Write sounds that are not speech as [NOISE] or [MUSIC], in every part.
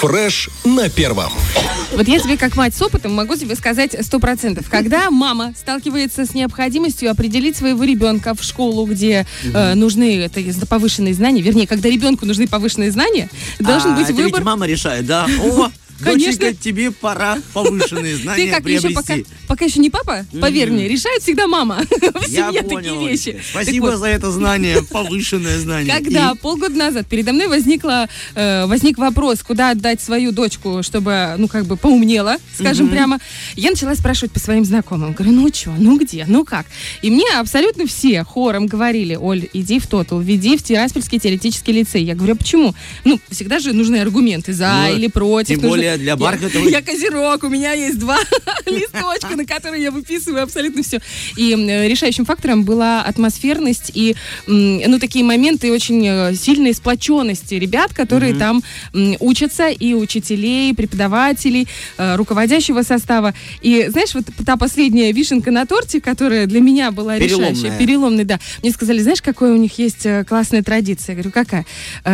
Фреш на первом. Вот я тебе, как мать с опытом, могу тебе сказать сто процентов. Когда мама сталкивается с необходимостью определить своего ребенка в школу, где э, нужны это, повышенные знания, вернее, когда ребенку нужны повышенные знания, должен а, быть это выбор. Ведь мама решает, да? О, Конечно. Доченька, тебе пора повышенные знания Ты как еще приобрести. пока, пока еще не папа, поверь мне, решает всегда мама [LAUGHS] в семье такие вещи. Спасибо за это знание, [LAUGHS] повышенное знание. Когда полгода назад передо мной возникла, э, возник вопрос, куда отдать свою дочку, чтобы, ну, как бы поумнела, скажем прямо, я начала спрашивать по своим знакомым. Говорю, ну что, ну где, ну как? И мне абсолютно все хором говорили, Оль, иди в Тотал, веди в Тираспольский теоретический лицей. Я говорю, а почему? Ну, всегда же нужны аргументы за Ну, или против. тем более для Я- Бархатовой- Я козерог, у меня есть два [LAUGHS] листочка, на которые я выписываю абсолютно все. И решающим фактором была атмосферность и, ну, такие моменты очень э, сильной сплоченности ребят, которые там учатся, и учителей, и преподавателей, э, руководящего состава. И, знаешь, вот та последняя вишенка на торте, которая для меня была решающая, Переломная. переломной, да. Мне сказали, знаешь, какая у них есть э, классная традиция? Я говорю, какая?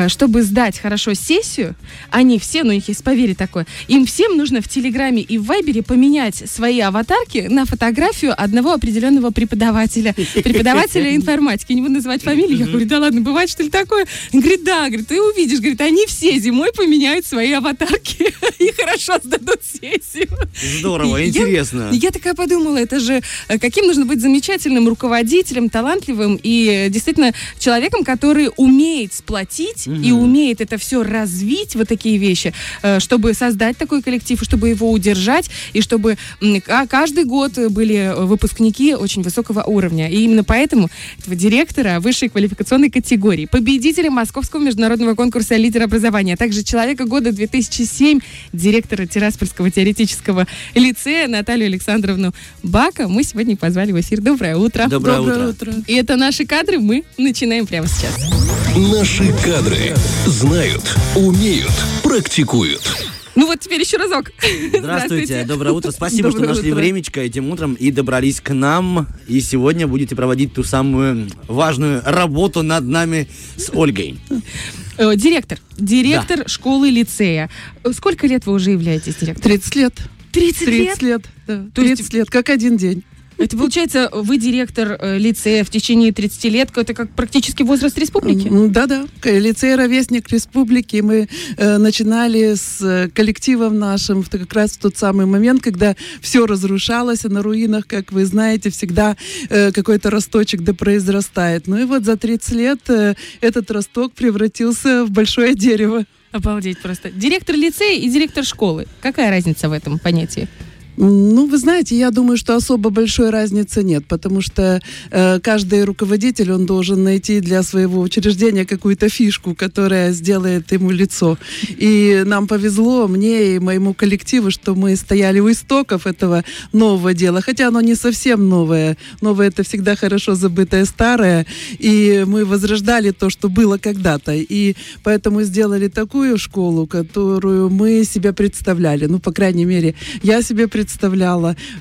Чтобы сдать хорошо сессию, они все, ну, у них есть поверье такое, им всем нужно в Телеграме и в Вайбере поменять свои аватарки на фотографию одного определенного преподавателя. Преподавателя [LAUGHS] информатики. Не буду называть фамилию. Я говорю, да ладно, бывает что ли такое? Он говорит, да, говорит, ты увидишь. Говорит, они все зимой поменяют свои аватарки [LAUGHS] и хорошо сдадут сессию. Здорово, И я- интересно. Я такая подумала, это же э, каким нужно быть замечательным руководителем, талантливым и э, действительно человеком, который умеет сплотить и умеет это все развить, вот такие вещи, э, чтобы создать такой коллектив, и чтобы его удержать, и чтобы каждый год были выпускники очень высокого уровня. И именно поэтому этого директора высшей квалификационной категории, победителя Московского международного конкурса «Лидер образования», а также человека года 2007, директора Тираспольского теоретического лицея Наталью Александровну Бака мы сегодня позвали в эфир. Доброе утро. Доброе утро. И это наши кадры, мы начинаем прямо сейчас. Наши кадры знают, умеют, практикуют. Ну вот теперь еще разок. [LAUGHS] Здравствуйте, доброе утро. Спасибо, что Доброе нашли утро. времечко этим утром и добрались к нам. И сегодня будете проводить ту самую важную работу над нами с Ольгой. Э, Директор. Директор школы лицея. Э, Сколько лет вы уже являетесь директором? 30 лет. 30 лет? 30 лет. да. То есть- 30 лет, как один день. Это получается, вы директор э, лицея в течение 30 лет. Это как практически возраст республики? Да-да. Лицей «Ровесник Республики». Мы э, начинали с э, коллективом нашим в, как раз в тот самый момент, когда все разрушалось, а на руинах, как вы знаете, всегда э, какой-то росточек да произрастает. Ну и вот за 30 лет э, этот росток превратился в большое дерево. Обалдеть просто. Директор лицея и директор школы. Какая разница в этом понятии? Ну, вы знаете, я думаю, что особо большой разницы нет, потому что э, каждый руководитель, он должен найти для своего учреждения какую-то фишку, которая сделает ему лицо. И нам повезло, мне и моему коллективу, что мы стояли у истоков этого нового дела, хотя оно не совсем новое. Новое это всегда хорошо забытое старое, и мы возрождали то, что было когда-то. И поэтому сделали такую школу, которую мы себе представляли. Ну, по крайней мере, я себе представляла.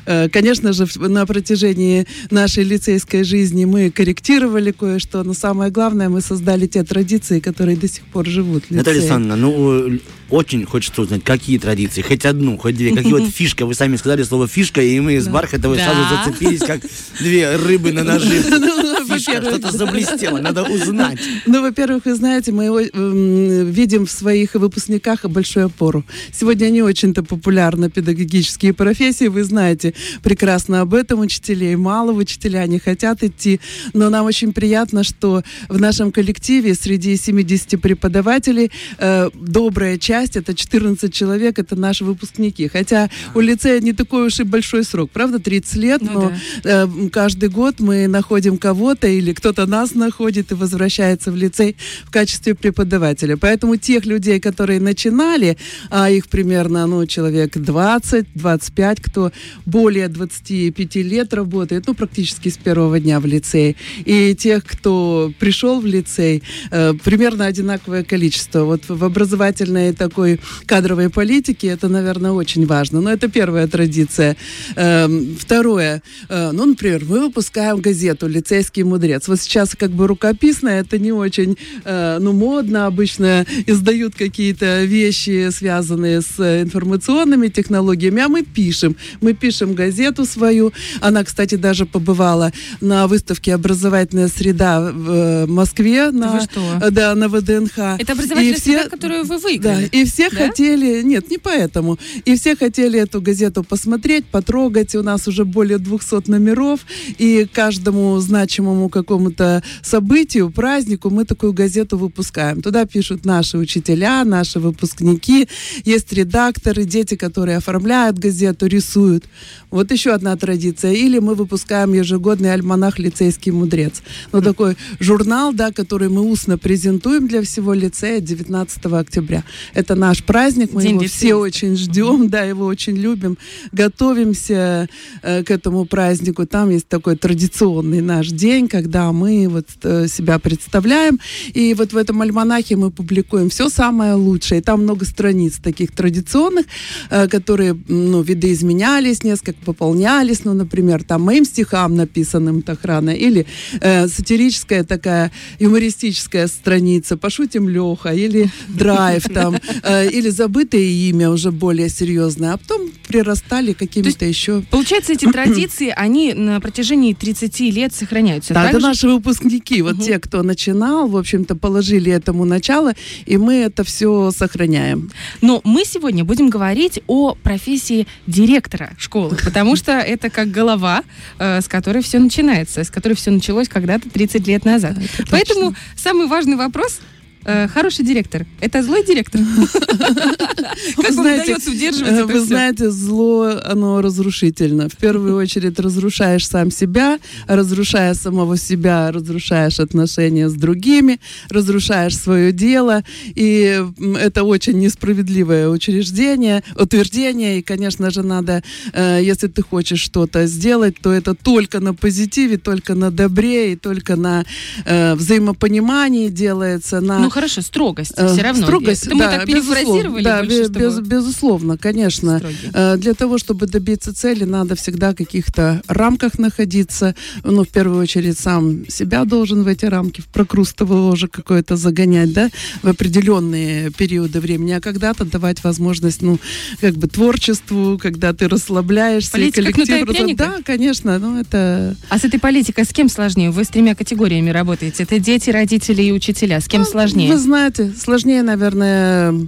Э, Конечно же, на протяжении нашей лицейской жизни мы корректировали кое-что, но самое главное, мы создали те традиции, которые до сих пор живут Наталья. Александровна, ну, э, очень хочется узнать, какие традиции, хоть одну, хоть две, какие вот [LAUGHS] фишка, вы сами сказали слово фишка, и мы с Бархатовой сразу зацепились, как две рыбы на наживку. [LAUGHS] Фишка, что-то заблестело, надо узнать. Ну, во-первых, вы знаете, мы о- м, видим в своих выпускниках большую опору. Сегодня не очень-то популярны педагогические профессии, вы знаете прекрасно об этом. Учителей мало, учителя не хотят идти. Но нам очень приятно, что в нашем коллективе среди 70 преподавателей э, добрая часть, это 14 человек, это наши выпускники. Хотя у лицея не такой уж и большой срок, правда, 30 лет, Ну но э, м, каждый год мы находим кого-то или кто-то нас находит и возвращается в лицей в качестве преподавателя. Поэтому тех людей, которые начинали, а их примерно, ну, человек 20-25, кто более 25 лет работает, ну, практически с первого дня в лицее, и тех, кто пришел в лицей, э, примерно одинаковое количество. Вот в образовательной такой кадровой политике это, наверное, очень важно. Но это первая традиция. Эм, Второе. Э, Ну, например, мы выпускаем газету «Лицейский мудрец. Вот сейчас как бы рукописное, это не очень, э, ну, модно. Обычно издают какие-то вещи, связанные с информационными технологиями, а мы пишем. Мы пишем газету свою. Она, кстати, даже побывала на выставке «Образовательная среда» в э, Москве. На, что? Да, на ВДНХ. Это образовательная И все- среда, которую вы да, выиграли. и все Да? хотели, нет, не поэтому, и все хотели эту газету посмотреть, потрогать. У нас уже более 200 номеров, и каждому значимому какому-то событию, празднику мы такую газету выпускаем. Туда пишут наши учителя, наши выпускники, есть редакторы, дети, которые оформляют газету, рисуют. Вот еще одна традиция. Или мы выпускаем ежегодный альманах «Лицейский мудрец». Ну, такой журнал, да, который мы устно презентуем для всего лицея 19 октября. Это наш праздник, мы День его все очень ждем, да, его очень любим, готовимся э, к этому празднику. Там есть такой традиционный наш день, когда мы вот э, себя представляем, и вот в этом альманахе мы публикуем все самое лучшее. И там много страниц таких традиционных, э, которые, ну, видоизменялись, несколько пополнялись, ну, например, там моим стихам написанным Тахрана, или э, сатирическая такая юмористическая страница, пошутим Леха, или драйв там, э, или забытое имя уже более серьезное, а потом прирастали какими-то еще Получается, эти традиции, они на протяжении 30 лет сохраняются. Да, так это наши выпускники, вот Мгм. те, кто начинал, в общем-то, положили этому начало, и мы это все сохраняем. Но мы сегодня будем говорить о профессии директора школы, потому что это как голова, э, с которой все начинается, с которой все началось когда-то 30 лет назад. Поэтому самый важный вопрос э, хороший директор. Это злой директор? [LAUGHS] Как вам удается удерживать Э, Вы знаете, зло, оно разрушительно. В первую очередь разрушаешь сам себя, разрушая самого себя, разрушаешь отношения с другими, разрушаешь свое дело. И это очень несправедливое учреждение, утверждение. И, конечно же, надо, э, если ты хочешь что-то сделать, то это только на позитиве, только на добре и только на взаимопонимании делается, на Ну хорошо, строгость Э, все равно. Строгость, Это мы да, так перефразировали да, больше, чтобы без- безусловно, конечно. строгий. Э, Для того, чтобы добиться цели, надо всегда в каких-то рамках находиться. Ну, в первую очередь, сам себя должен в эти рамки, в прокрустово ложе какое-то загонять, да, в определенные периоды времени, а когда-то давать возможность, ну, как бы творчеству, когда ты расслабляешься. и Политика коллектив и раз- пряника? Да, конечно, ну, это... А с этой политикой с кем сложнее? Вы с тремя категориями работаете. Это дети, родители и учителя. С кем сложнее? Вы знаете, сложнее, наверное,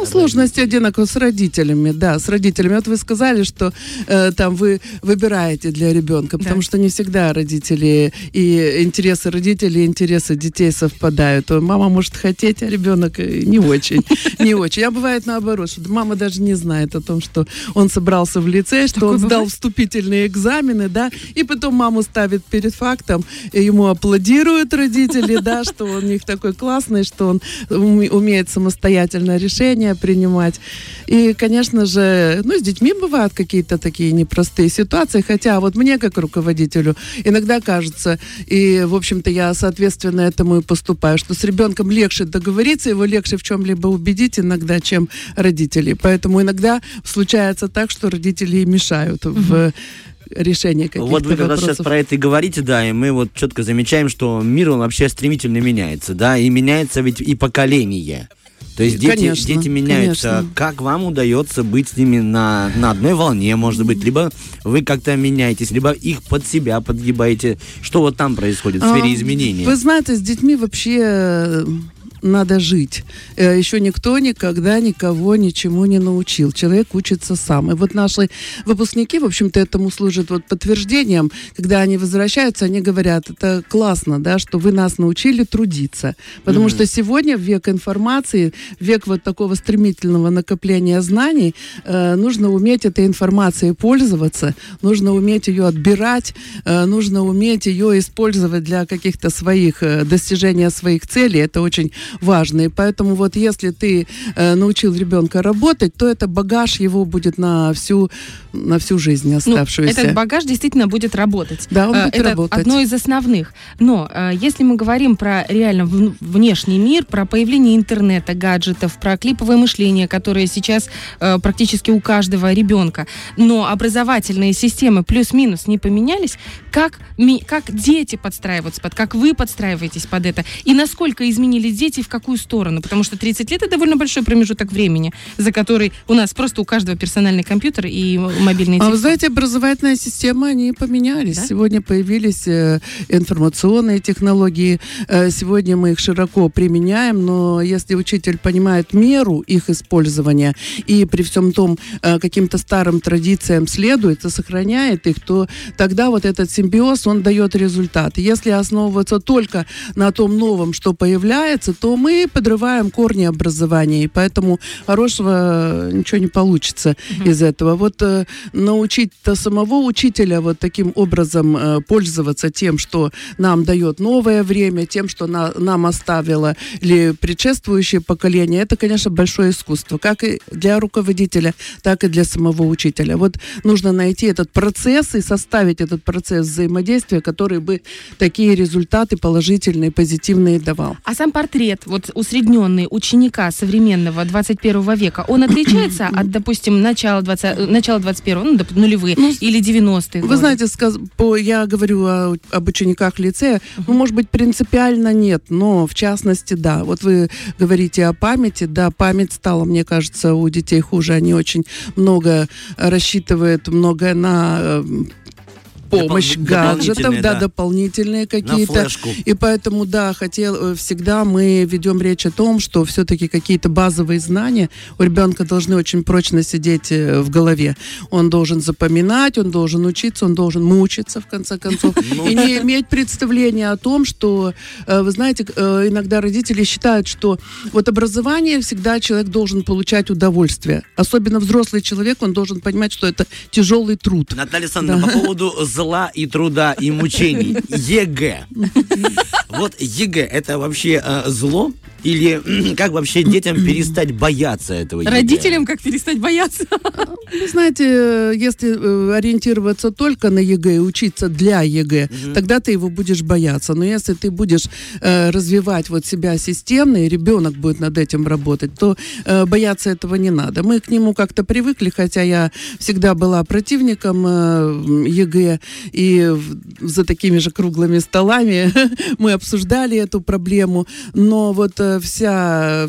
ну, сложности одинаково с родителями, да, с родителями. Вот вы сказали, что э, там вы выбираете для ребенка, Да. потому что не всегда родители и интересы родителей, и интересы детей совпадают. Мама может хотеть, а ребенок э, не очень, [LAUGHS] не очень. А бывает наоборот, что мама даже не знает о том, что он собрался в лицей, что он сдал вступительные экзамены, да, и потом маму ставит перед фактом, и ему аплодируют родители, да, что он у них такой классный, что он уме- умеет самостоятельно решения принимать. И, конечно же, ну, с детьми бывают какие-то такие непростые ситуации, хотя вот мне, как руководителю, иногда кажется, и, в общем-то, я соответственно этому и поступаю, что с ребенком легче договориться, его легче в чем-либо убедить иногда, чем родителей. Поэтому иногда случается так, что родители мешают в решении каких-то Вот вы как раз сейчас про это и говорите, да, и мы вот четко замечаем, что мир, он вообще стремительно меняется, да, и меняется ведь и поколение. То есть дети, Конечно, дети меняются. конечно. Как вам удается быть с ними на, на одной волне, может быть? Либо вы как-то меняетесь, либо их под себя подгибаете. Что вот там происходит в сфере А, изменений? Вы знаете, с детьми вообще э, надо жить. Э, Еще никто никогда никого ничему не научил. Человек учится сам. И вот наши выпускники, в общем-то, этому служат вот подтверждением. Когда они возвращаются, они говорят, это классно, да, что вы нас научили трудиться. Потому Мгм. что сегодня в век информации, век вот такого стремительного накопления знаний, э, нужно уметь этой информацией пользоваться, нужно уметь ее отбирать, э, нужно уметь ее использовать для каких-то своих э, достижения своих целей. Это очень важные. Поэтому вот если ты э, научил ребенка работать, то это багаж его будет на всю, на всю жизнь Ну, оставшуюся. этот багаж действительно будет работать. Да, он Э, будет Это работать. одно из основных. Но э, если мы говорим про реально вн- внешний мир, про появление интернета, гаджетов, про клиповое мышление, которое сейчас э, практически у каждого ребенка, но образовательные системы плюс-минус не поменялись, как, ми- как дети подстраиваются под, как вы подстраиваетесь под это, и насколько изменились дети и в какую сторону? Потому что 30 лет это довольно большой промежуток времени, за который у нас просто у каждого персональный компьютер и мобильный А телефон. вы знаете, образовательные системы, они поменялись. Да? Сегодня появились э, информационные технологии. Э, сегодня мы их широко применяем, но если учитель понимает меру их использования и при всем том э, каким-то старым традициям следует и сохраняет их, то тогда вот этот симбиоз, он дает результат. Если основываться только на том новом, что появляется, то мы подрываем корни образования, и поэтому хорошего э, ничего не получится из этого. Вот э, научить-то самого учителя вот таким образом э, пользоваться тем, что нам дает новое время, тем, что на- нам оставило ли предшествующее поколение, это, конечно, большое искусство, как и для руководителя, так и для самого учителя. Вот нужно найти этот процесс и составить этот процесс взаимодействия, который бы такие результаты положительные, позитивные давал. А сам портрет, вот усредненный ученика современного 21 века, он отличается от, [COUGHS] допустим, начала, 20, э, начала 21 ну, доп- нулевые Ну, или 90-е Вы знаете, сказ- по, я говорю о- об учениках лицея, ну, может быть, принципиально нет, но в частности, да. Вот вы говорите о памяти, да, память стала, мне кажется, у детей хуже. Они очень много рассчитывают, много на э, помощь Допол- гаджетов, да, да. дополнительные какие-то. И поэтому, да, хотел, э, всегда мы ведем речь о том, что все-таки какие-то базовые знания у ребенка должны очень прочно сидеть э, в голове. Он должен запоминать, он должен учиться, он должен мучиться, в конце концов, [LAUGHS] и не иметь представления о том, что, э, вы знаете, иногда родители считают, что вот образование всегда человек должен получать удовольствие. Особенно взрослый человек, он должен понимать, что это тяжелый труд. Наталья Александровна, по поводу зла и труда и мучений. ЕГЭ. [LAUGHS] Вот ЕГЭ это вообще э, зло? Или [CLEARS THROAT] как вообще детям [CLEARS THROAT] перестать бояться этого ЕГЭ? Родителям как перестать бояться? Вы [LAUGHS] знаете, э, если э, ориентироваться только на ЕГЭ и учиться для ЕГЭ, тогда ты его будешь бояться. Но если ты будешь э, развивать вот себя системно, и ребенок будет над этим работать, то э, бояться этого не надо. Мы к нему как-то привыкли, хотя я всегда была противником э, ЕГЭ, и за такими же круглыми столами [LAUGHS] мы обсуждали эту проблему. Но вот э, вся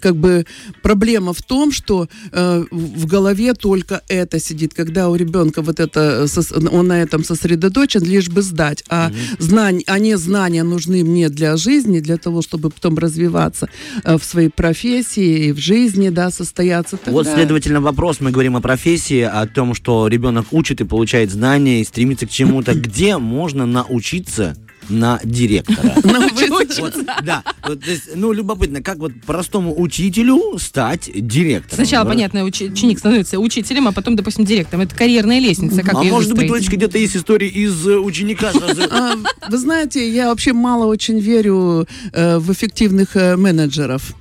как бы проблема в том, что э, в голове только это сидит, когда у ребенка вот это, он на этом сосредоточен, лишь бы сдать, а знания, а не знания нужны мне для жизни, для того, чтобы потом развиваться э, в своей профессии и в жизни, да, состояться. Вот, Тогда- следовательно, вопрос, мы говорим о профессии, о том, что ребенок учит и получает знания, и стремится к чему-то. [COUGHS] Где можно научиться на директора? [LAUGHS] Вот, да, вот, то есть, ну, любопытно, как вот простому учителю стать директором? Сначала, понятно, уч- ученик становится учителем, а потом, допустим, директором. Это карьерная лестница. Как А может быть? Олечка, где-то есть история из э, ученика сразу? А, Вы знаете, я вообще мало очень верю э, в эффективных э, менеджеров.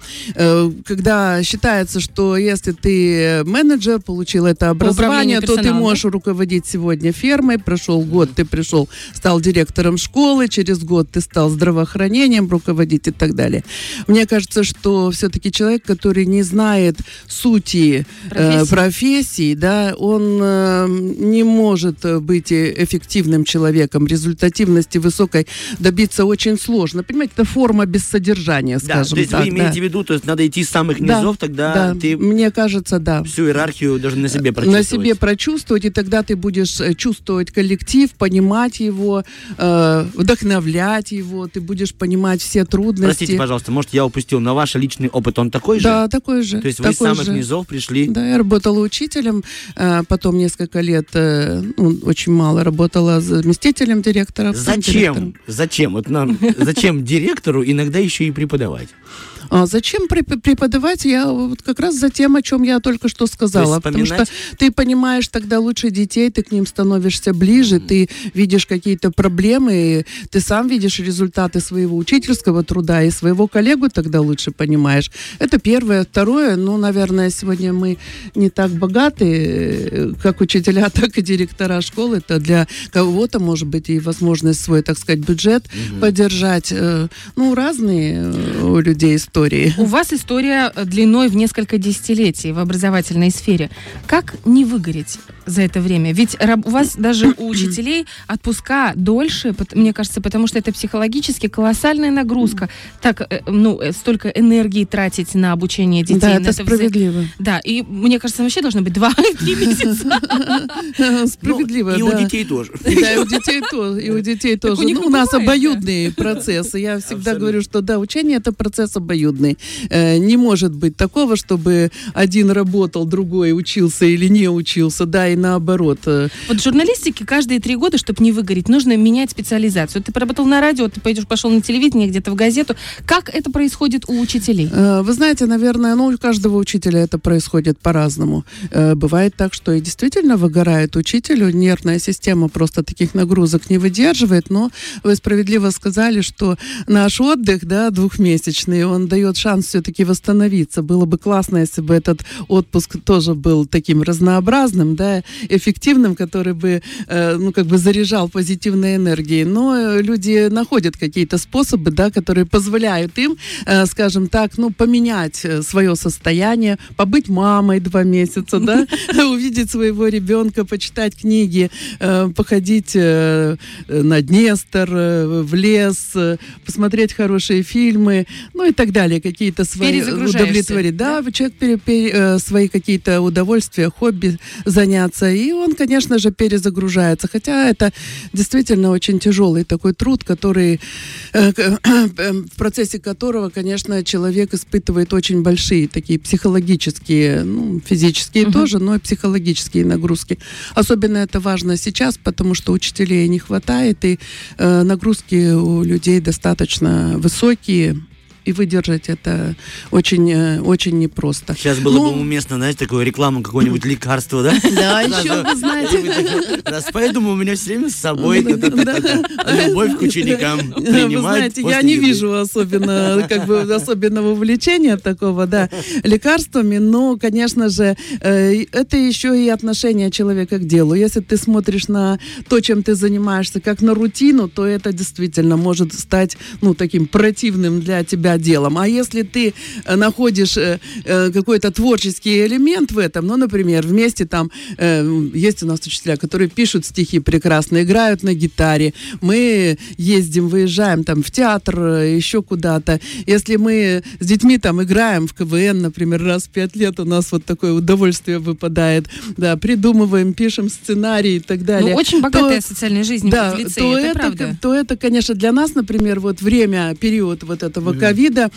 Когда считается, что если ты менеджер, получил это образование, то ты можешь руководить сегодня фермой. Прошел год, ты пришел, стал директором школы, через год ты стал здравоохранением руководить и так далее. Мне кажется, что все-таки человек, который не знает сути э, Профессии. профессии, да, он э, не может э, быть э, эффективным человеком. Результативности высокой добиться очень сложно. Понимаете, это форма без содержания, Да, скажем то есть так. вы имеете да. в виду, то есть надо идти с самых Да, низов, тогда да, ты мне кажется, да. всю иерархию должен на себе На прочувствовать. себе прочувствовать, и тогда ты будешь э, чувствовать коллектив, понимать его, э, вдохновлять его, ты будешь понимать все трудности. Простите, пожалуйста, может, я упустил, но ваш личный опыт, он такой же? Да, такой же. То есть вы с самых же. низов пришли? Да, я работала учителем, э, потом несколько лет, э, ну, очень мало работала заместителем директора. Зачем? директором. Зачем? Вот нам, зачем директору иногда еще и преподавать? А зачем преподавать? Я вот как раз за тем, о чем я только что сказала. Потому что ты понимаешь тогда лучше детей, ты к ним становишься ближе, ты видишь какие-то проблемы, ты сам видишь результаты своего учительского труда и своего коллегу тогда лучше понимаешь. Это первое. Второе, ну, наверное, сегодня мы не так богаты, э, как учителя, [LAUGHS] так и директора школы. Это для кого-то, может быть, и возможность свой, так сказать, бюджет угу. поддержать. Э, ну, разные э, у людей истории. У вас история длиной в несколько десятилетий в образовательной сфере. Как не выгореть за это время? Ведь у вас даже у [CLEARS THROAT] учителей отпуска дольше, мне кажется, потому что это психологически колоссальная нагрузка. Так, ну, столько энергии тратить на обучение детей. Да, это справедливо. Да, и мне кажется, вообще должно быть 2-3 [LAUGHS] месяца. [LAUGHS] Справедливо, И у детей тоже. [LAUGHS] Да, и у детей тоже. И у детей тоже. Ну, у нас обоюдные процессы. Я всегда говорю, что да, учение это процесс обоюдный. Э, не может быть такого, чтобы один работал, другой учился или не учился, да, и наоборот. Вот в журналистике каждые три года, чтобы не выгореть, нужно менять специализацию. Ты поработал на радио, ты пойдешь, пошел на телевидение, где-то в газету. Как это происходит у учителей? Э, вы знаете, наверное, ну, у каждого учителя это происходит по-разному. Э, бывает так, что и действительно выгорает учителю, нервная система просто таких нагрузок не выдерживает, но вы справедливо сказали, что наш отдых, да, двухмесячный, он дает шанс все-таки восстановиться. Было бы классно, если бы этот отпуск тоже был таким разнообразным, да, эффективным, который бы, э, ну, как бы заряжал позитивной энергией. Но люди находят какие-то способы, да, которые позволяют им, скажем так, ну, поменять свое состояние, побыть мамой два месяца, да, [LAUGHS] увидеть своего ребенка, почитать книги, э, походить э, на Днестр, э, в лес, посмотреть хорошие фильмы, ну и так далее, какие-то свои удовлетворить. Да, да? человек пере, пере, свои какие-то удовольствия, хобби заняться, и он, конечно же, перезагружается. Хотя это действительно очень тяжелый такой труд, который в процессе которого, конечно, человек испытывает очень большие такие психологические, ну, физические угу. тоже, но и психологические нагрузки. Особенно это важно сейчас, потому что учителей не хватает, и э, нагрузки у людей достаточно высокие и выдержать это очень, э, очень непросто. Сейчас было ну, бы уместно, знаете, такую рекламу какое-нибудь [LAUGHS] лекарство, да? Да, еще вы знаете. Раз поэтому у меня все время с собой [LAUGHS] любовь к ученикам Вы знаете, я не вижу особенно, как бы, особенного увлечения такого, да, лекарствами, но, конечно же, э, это еще и отношение человека к делу. Если ты смотришь на то, чем ты занимаешься, как на рутину, то это действительно может стать, ну, таким противным для тебя делом. А если ты э, находишь э, э, какой-то творческий элемент в этом, ну, например, вместе там есть у нас учителя, которые пишут стихи прекрасно, играют на гитаре, мы ездим, выезжаем там в театр, еще куда-то. Если мы с детьми там играем в КВН, например, раз в пять лет у нас вот такое удовольствие выпадает, да, придумываем, пишем сценарий и так далее. Ну, очень богатая то, социальная жизнь да, в лицее, то это, это правда. То это, конечно, для нас, например, вот время, период вот этого ковида, вида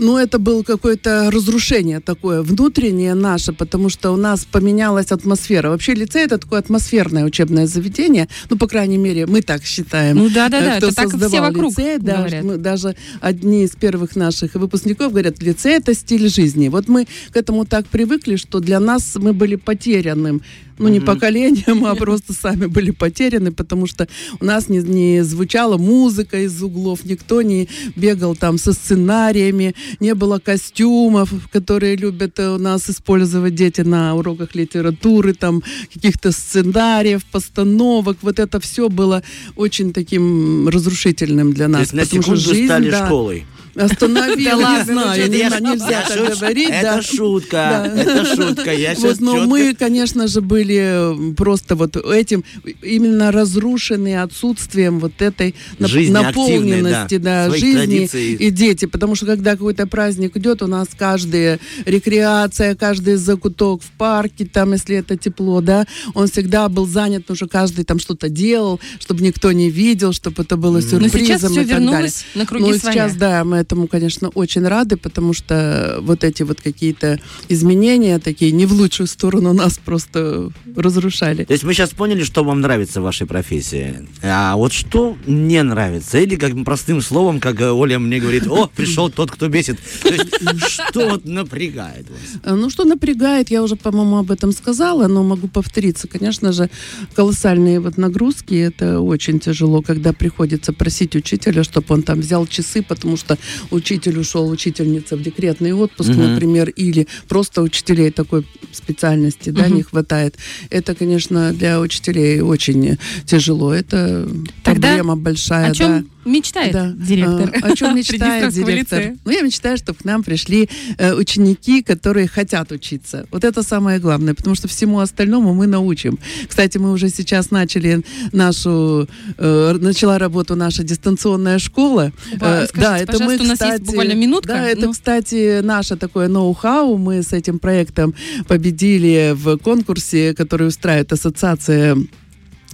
ну, это было какое-то разрушение такое внутреннее наше, потому что у нас поменялась атмосфера. Вообще лицей это такое атмосферное учебное заведение, ну, по крайней мере, мы так считаем. Ну, да-да-да, это так все вокруг лицей, да, мы, даже одни из первых наших выпускников говорят, лицей это стиль жизни. Вот мы к этому так привыкли, что для нас мы были потерянным ну, не поколением, а просто сами были потеряны, потому что у нас не, не звучала музыка из углов, никто не бегал там со сценариями, не было костюмов, которые любят у нас использовать дети на уроках литературы, там каких-то сценариев, постановок. Вот это все было очень таким разрушительным для нас. То есть на секунду жизнь, стали да, школой. Остановили, да не знаю, нельзя так говорить. Это шутка, это шутка. Я вот, но мы, конечно же, были просто вот этим, именно разрушены отсутствием вот этой наполненности да, жизни и дети. Потому что когда какой-то праздник идет, у нас каждая рекреация, каждый закуток в парке, там, если это тепло, да, он всегда был занят, потому что каждый там что-то делал, чтобы никто не видел, чтобы это было сюрпризом. Но сейчас все вернулось на круги Ну, сейчас, да, мы этому, конечно, очень рады, потому что вот эти вот какие-то изменения, такие не в лучшую сторону нас просто разрушали. То есть мы сейчас поняли, что вам нравится в вашей профессии. А вот что не нравится? Или как простым словом, как Оля мне говорит, о, пришел тот, кто бесит. То есть что вот напрягает вас? Э, Ну, что напрягает, я уже, по-моему, об этом сказала, но могу повториться. Конечно же, колоссальные вот нагрузки, это очень тяжело, когда приходится просить учителя, чтобы он там взял часы, потому что учитель ушел, учительница в декретный отпуск, Мгм. например, или просто учителей такой специальности, да, не хватает. Это, конечно, для учителей очень тяжело. Это Тогда проблема большая, О чем да. Мечтает Да. директор? А, О чем [LAUGHS] мечтает директор? Ну, я мечтаю, чтобы к нам пришли э, ученики, которые хотят учиться. Вот это самое главное, потому что всему остальному мы научим. Кстати, мы уже сейчас начали нашу, э, начала работу наша дистанционная школа. Ба- Э, скажите, пожалуйста, у нас есть буквально минутка. Да, это, Ну. кстати, наше такое ноу-хау. Мы с этим проектом победили в конкурсе, который устраивает ассоциация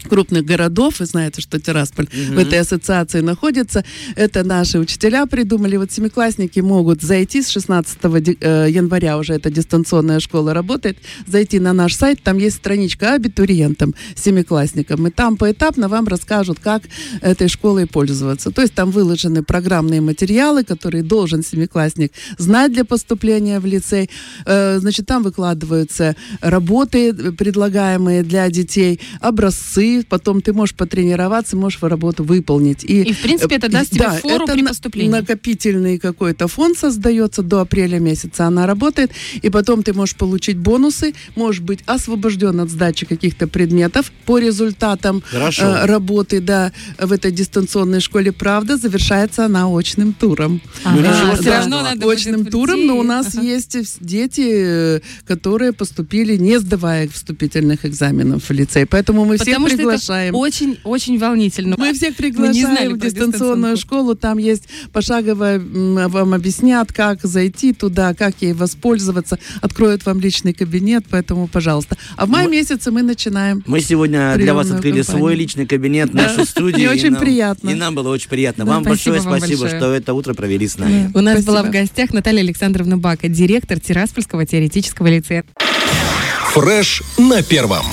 крупных городов, вы знаете, что Тирасполь в этой ассоциации находится. Это наши учителя придумали. Вот семиклассники могут зайти с 16 де- э, января, уже эта дистанционная школа работает, зайти на наш сайт, там есть страничка абитуриентам, семиклассникам, и там поэтапно вам расскажут, как этой школой пользоваться. То есть там выложены программные материалы, которые должен семиклассник знать для поступления в лицей. Э, Значит, там выкладываются работы, э, предлагаемые для детей, образцы, потом ты можешь потренироваться, можешь работу выполнить. И, в принципе, это э, даст тебе да, фору это при поступлении. накопительный какой-то фонд создается до апреля месяца, она работает, и потом ты можешь получить бонусы, можешь быть освобожден от сдачи каких-то предметов по результатам Хорошо. э, работы, да, в этой дистанционной школе. Правда, завершается она очным туром. Ну, Ага, страшного. все равно надо будет очным туром, но у нас Ага. есть дети, э, которые поступили, не сдавая вступительных экзаменов в лицей. Поэтому мы всех Потому что приглашаем. это очень, очень волнительно. Мы всех Мы не приглашаем знали в дистанционную школу. Там есть пошагово м, вам объяснят, как зайти туда, как ей воспользоваться. Откроют вам личный кабинет, поэтому, пожалуйста. А в мае месяце мы начинаем. Мы сегодня для вас открыли кампанию. свой личный кабинет, Да. нашу студию. Мне и очень нам- приятно. И нам было очень приятно. Да, вам большое спасибо вам спасибо, большое. что это утро провели с нами. У нас Спасибо. была в гостях Наталья Александровна Бака, директор Тираспольского теоретического лицея. Фреш на первом.